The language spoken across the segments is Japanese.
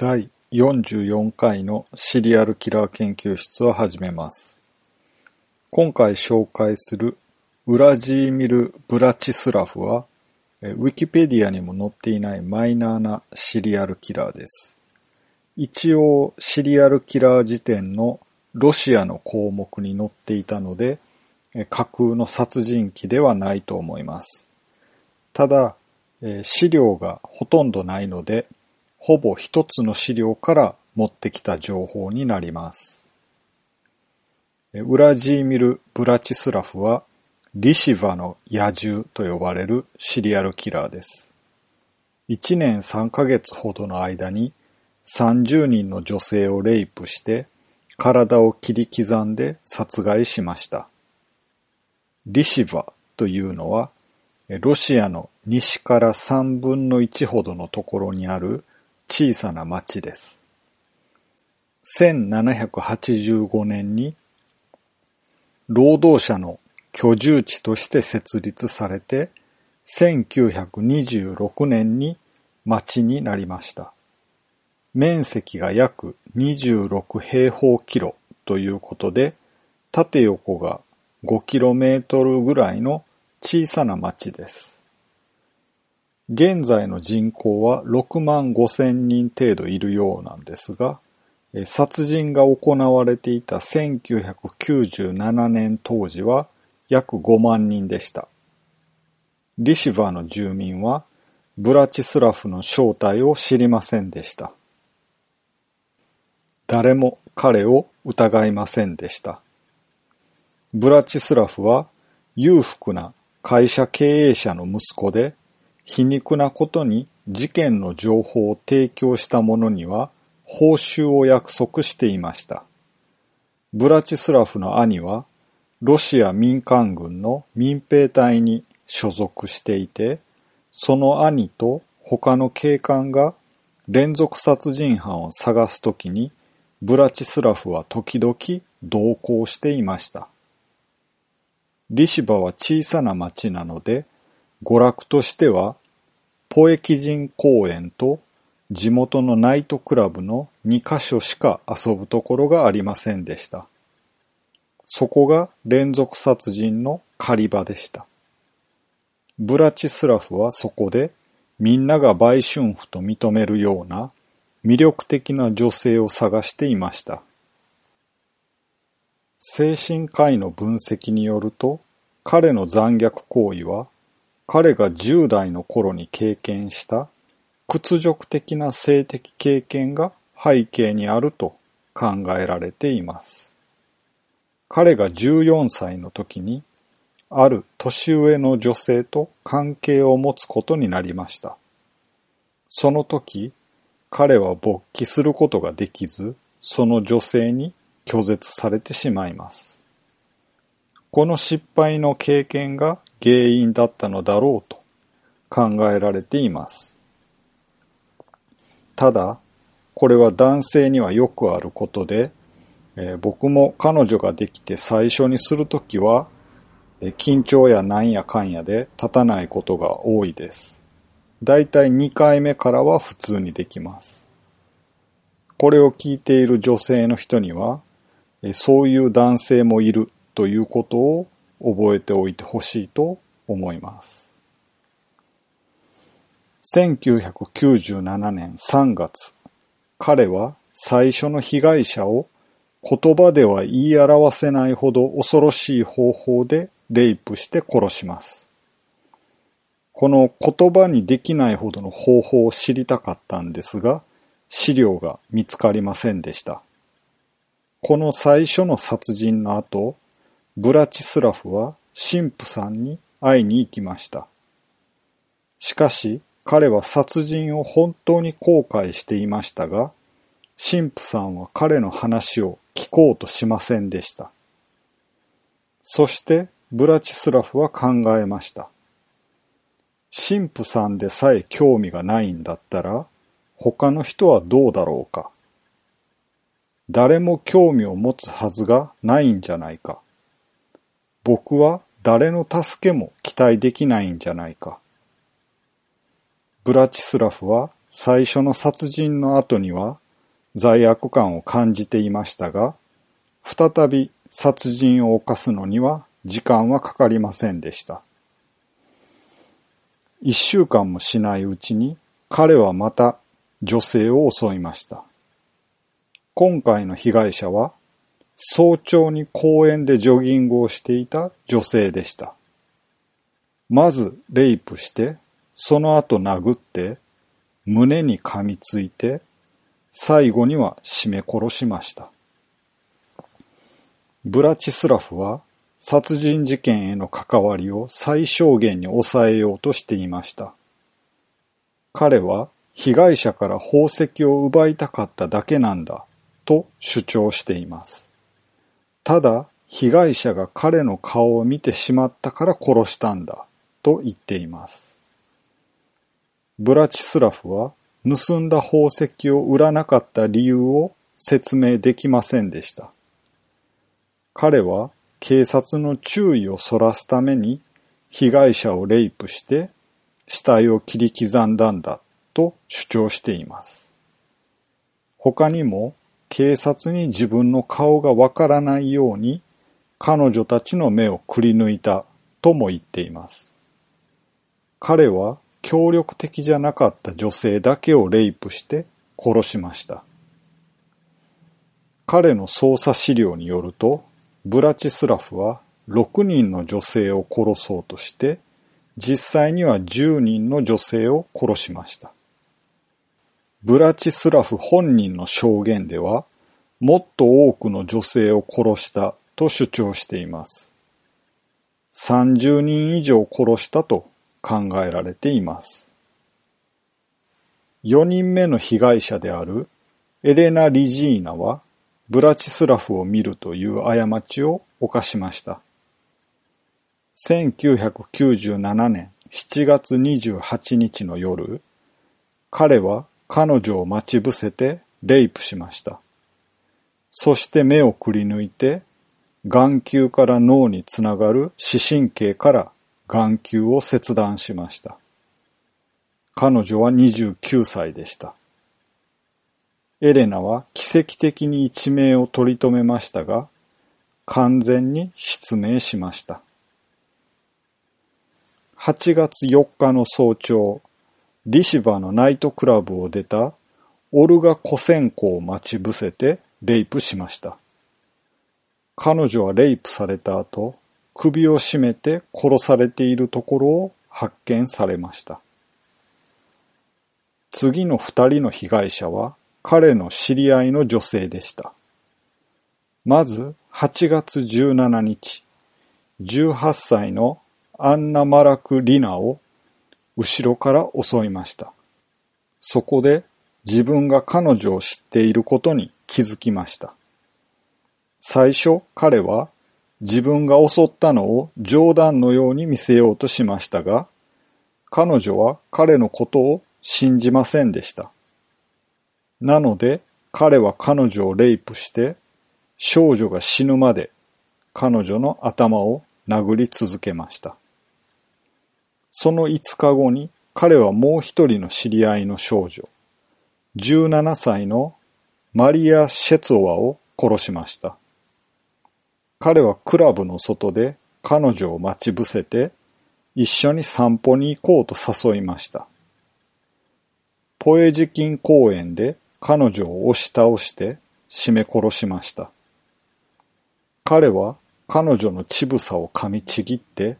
第44回のシリアルキラー研究室を始めます。今回紹介するウラジーミル・ブラチスラフは、ウィキペディアにも載っていないマイナーなシリアルキラーです。一応シリアルキラー辞典のロシアの項目に載っていたので、架空の殺人鬼ではないと思います。ただ、資料がほとんどないので、ほぼ一つの資料から持ってきた情報になります。ウラジーミル・ブラチスラフは、リシヴァの野獣と呼ばれるシリアルキラーです。1年3ヶ月ほどの間に30人の女性をレイプして体を切り刻んで殺害しました。リシヴァというのはロシアの西から3分の1ほどのところにある小さな町です。1785年に労働者の居住地として設立されて、1926年に町になりました。面積が約26平方キロということで、縦横が5キロメートルぐらいの小さな町です。現在の人口は6万5千人程度いるようなんですが、殺人が行われていた1997年当時は約5万人でした。リシバの住民はブラチスラフの正体を知りませんでした。誰も彼を疑いませんでした。ブラチスラフは裕福な会社経営者の息子で、皮肉なことに事件の情報を提供した者には報酬を約束していました。ブラチスラフの兄は、ロシア民間軍の民兵隊に所属していて、その兄と他の警官が連続殺人犯を探すときに、ブラチスラフは時々同行していました。リシバは小さな町なので、娯楽としては、ポエキ人公園と地元のナイトクラブの2カ所しか遊ぶところがありませんでした。そこが連続殺人の狩り場でした。ブラチスラフはそこでみんなが売春婦と認めるような魅力的な女性を探していました。精神科医の分析によると、彼の残虐行為は、彼が10代の頃に経験した屈辱的な性的経験が背景にあると考えられています。彼が14歳の時に、ある年上の女性と関係を持つことになりました。その時、彼は勃起することができず、その女性に拒絶されてしまいます。この失敗の経験が原因だったのだろうと考えられています。ただ、これは男性にはよくあることで、えー僕も彼女ができて最初にするときは、えー緊張やなんやかんやで立たないことが多いです。だいたい2回目からは普通にできます。これを聞いている女性の人には、えそういう男性もいるということを覚えておいてほしいと思います。1997年3月、彼は最初の被害者を言葉では言い表せないほど恐ろしい方法でレイプして殺します。この言葉にできないほどの方法を知りたかったんですが、資料が見つかりませんでした。この最初の殺人の後、ブラチスラフは神父さんに会いに行きました。しかし、彼は殺人を本当に後悔していましたが、神父さんは彼の話を聞こうとしませんでした。そして、ブラチスラフは考えました。神父さんでさえ興味がないんだったら、他の人はどうだろうか。誰も興味を持つはずがないんじゃないか。僕は誰の助けも期待できないんじゃないか。ブラチスラフは最初の殺人の後には罪悪感を感じていましたが、再び殺人を犯すのには時間はかかりませんでした。一週間もしないうちに彼はまた女性を襲いました。今回の被害者は早朝に公園でジョギングをしていた女性でした。まずレイプして、その後殴って、胸に噛みついて、最後には締め殺しました。ブラチスラフは殺人事件への関わりを最小限に抑えようとしていました。彼は被害者から宝石を奪いたかっただけなんだと主張しています。ただ、被害者が彼の顔を見てしまったから殺したんだ、と言っています。ブラチスラフは、盗んだ宝石を売らなかった理由を説明できませんでした。彼は警察の注意をそらすために被害者をレイプして死体を切り刻んだんだと主張しています。他にも警察に自分の顔がわからないように彼女たちの目をくり抜いたとも言っています。彼は協力的じゃなかった女性だけをレイプして殺しました。彼の捜査資料によると、ブラチスラフは6人の女性を殺そうとして、実際には10人の女性を殺しました。ブラチスラフ本人の証言では、もっと多くの女性を殺したと主張しています。30人以上殺したと考えられています。4人目の被害者であるエレナ・リジーナはブラチスラフを見るという過ちを犯しました。1997年7月28日の夜、彼は彼女を待ち伏せてレイプしました。そして目をくり抜いて、眼球から脳につながる視神経から眼球を切断しました。彼女は29歳でした。エレナは奇跡的に一命を取り留めましたが、完全に失明しました。8月4日の早朝、リシバのナイトクラブを出たオルガ・コセンコを待ち伏せてレイプしました。彼女はレイプされた後、首を絞めて殺されているところを発見されました。次の二人の被害者は彼の知り合いの女性でした。まず8月17日、18歳のアンナ・マラク・リナを後ろから襲いました。そこで自分が彼女を知っていることに気づきました。最初彼は自分が襲ったのを冗談のように見せようとしましたが、彼女は彼のことを信じませんでした。なので彼は彼女をレイプして少女が死ぬまで彼女の頭を殴り続けました。その5日後に彼はもう一人の知り合いの少女、17歳のマリア・シェツォワを殺しました。彼はクラブの外で彼女を待ち伏せて一緒に散歩に行こうと誘いました。ポエジキン公園で彼女を押し倒して締め殺しました。彼は彼女の乳房を噛みちぎって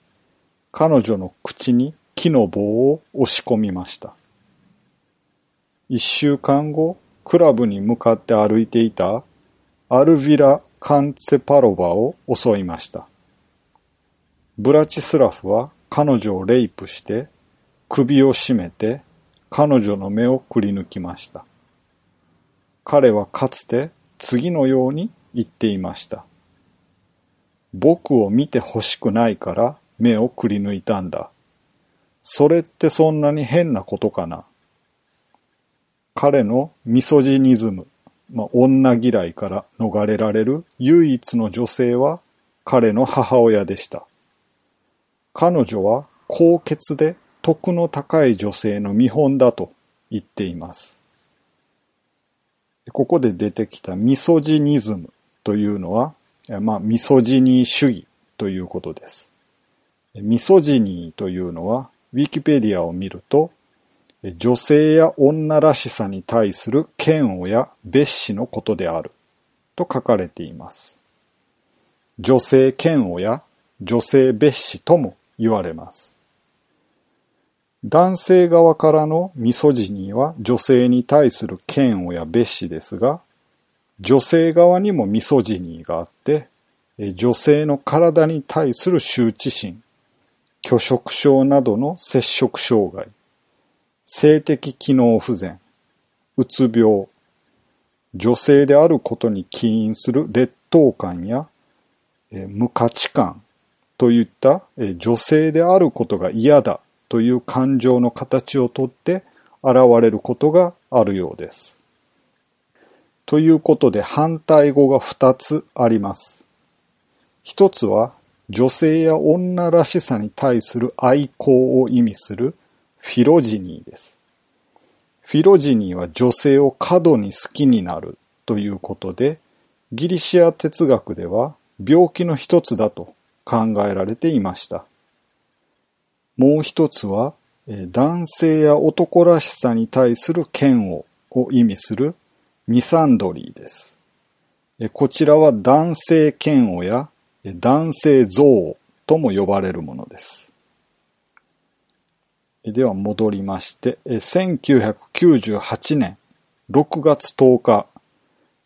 彼女の口に木の棒を押し込みました。一週間後、クラブに向かって歩いていたアルヴィラ・カンツェパロバを襲いました。ブラチスラフは彼女をレイプして首を絞めて彼女の目をくり抜きました。彼はかつて次のように言っていました。僕を見て欲しくないから目をくり抜いたんだ。それってそんなに変なことかな？彼のミソジニズム、まあ、女嫌いから逃れられる唯一の女性は彼の母親でした。彼女は高血で徳の高い女性の見本だと言っています。ここで出てきたミソジニズムというのは、まあ、ミソジニー主義ということです。ミソジニーというのは、ウィキペディアを見ると、女性や女らしさに対する嫌悪や蔑視のことであると書かれています。女性嫌悪や女性蔑視とも言われます。男性側からのミソジニーは女性に対する嫌悪や蔑視ですが、女性側にもミソジニーがあって、女性の体に対する羞恥心、拒食症などの摂食障害、性的機能不全、うつ病、女性であることに起因する劣等感や、無価値観といった、女性であることが嫌だという感情の形をとって現れることがあるようです。ということで反対語が2つあります。一つは女性や女らしさに対する愛好を意味するフィロジニーです。フィロジニーは女性を過度に好きになるということで、ギリシア哲学では病気の一つだと考えられていました。もう一つは、男性や男らしさに対する嫌悪を意味するミサンドリーです。こちらは男性嫌悪や男性憎悪とも呼ばれるものです。では戻りまして、1998年6月10日、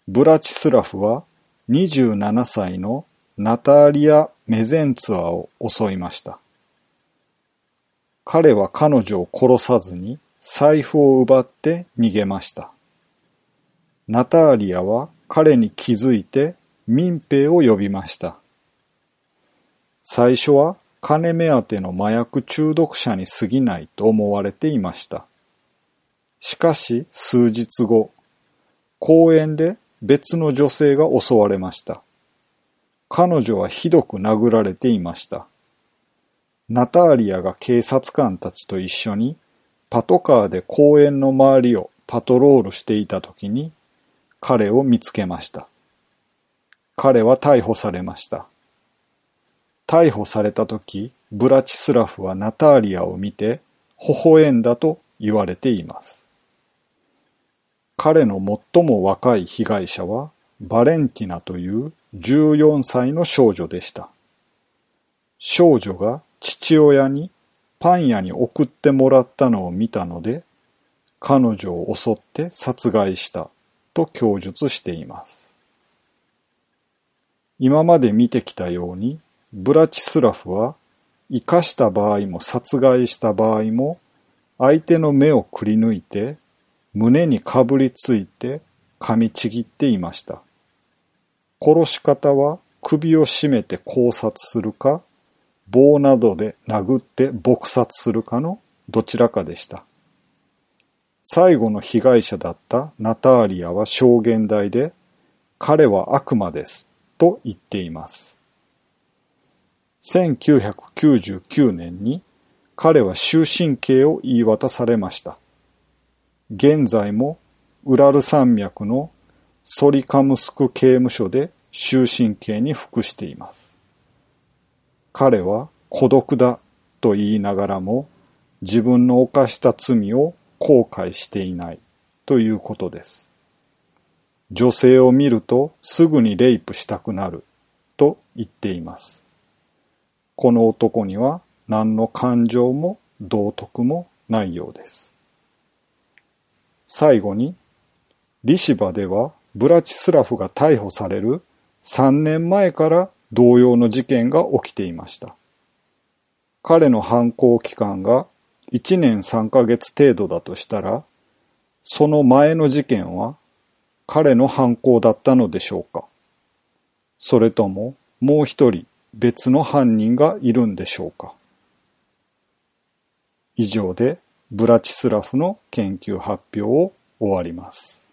ブラチスラフは27歳のナターリア・メゼンツァを襲いました。彼は彼女を殺さずに財布を奪って逃げました。ナターリアは彼に気づいて民兵を呼びました。最初は金目当ての麻薬中毒者に過ぎないと思われていました。しかし数日後、公園で別の女性が襲われました。彼女はひどく殴られていました。ナターリアが警察官たちと一緒にパトカーで公園の周りをパトロールしていた時に彼を見つけました。彼は逮捕されました。逮捕された時、ブラチスラフはナターリアを見て微笑んだと言われています。彼の最も若い被害者はバレンティナという14歳の少女でした。少女が父親にパン屋に送ってもらったのを見たので、彼女を襲って殺害したと供述しています。今まで見てきたように、ブラチスラフは生かした場合も殺害した場合も相手の目をくり抜いて胸にかぶりついて噛みちぎっていました。殺し方は首を絞めて考察するか棒などで殴って撲殺するかのどちらかでした。最後の被害者だったナターリアは証言台で彼は悪魔ですと言っています。1999年に彼は終身刑を言い渡されました。現在もウラル山脈のソリカムスク刑務所で終身刑に服しています。彼は孤独だと言いながらも自分の犯した罪を後悔していないということです。女性を見るとすぐにレイプしたくなると言っています。この男には何の感情も道徳もないようです。最後に、リシバではブラチスラフが逮捕される3年前から同様の事件が起きていました。彼の犯行期間が1年3ヶ月程度だとしたら、その前の事件は彼の犯行だったのでしょうかそれとももう一人別の犯人がいるんでしょうか以上でブラチスラフの研究発表を終わります。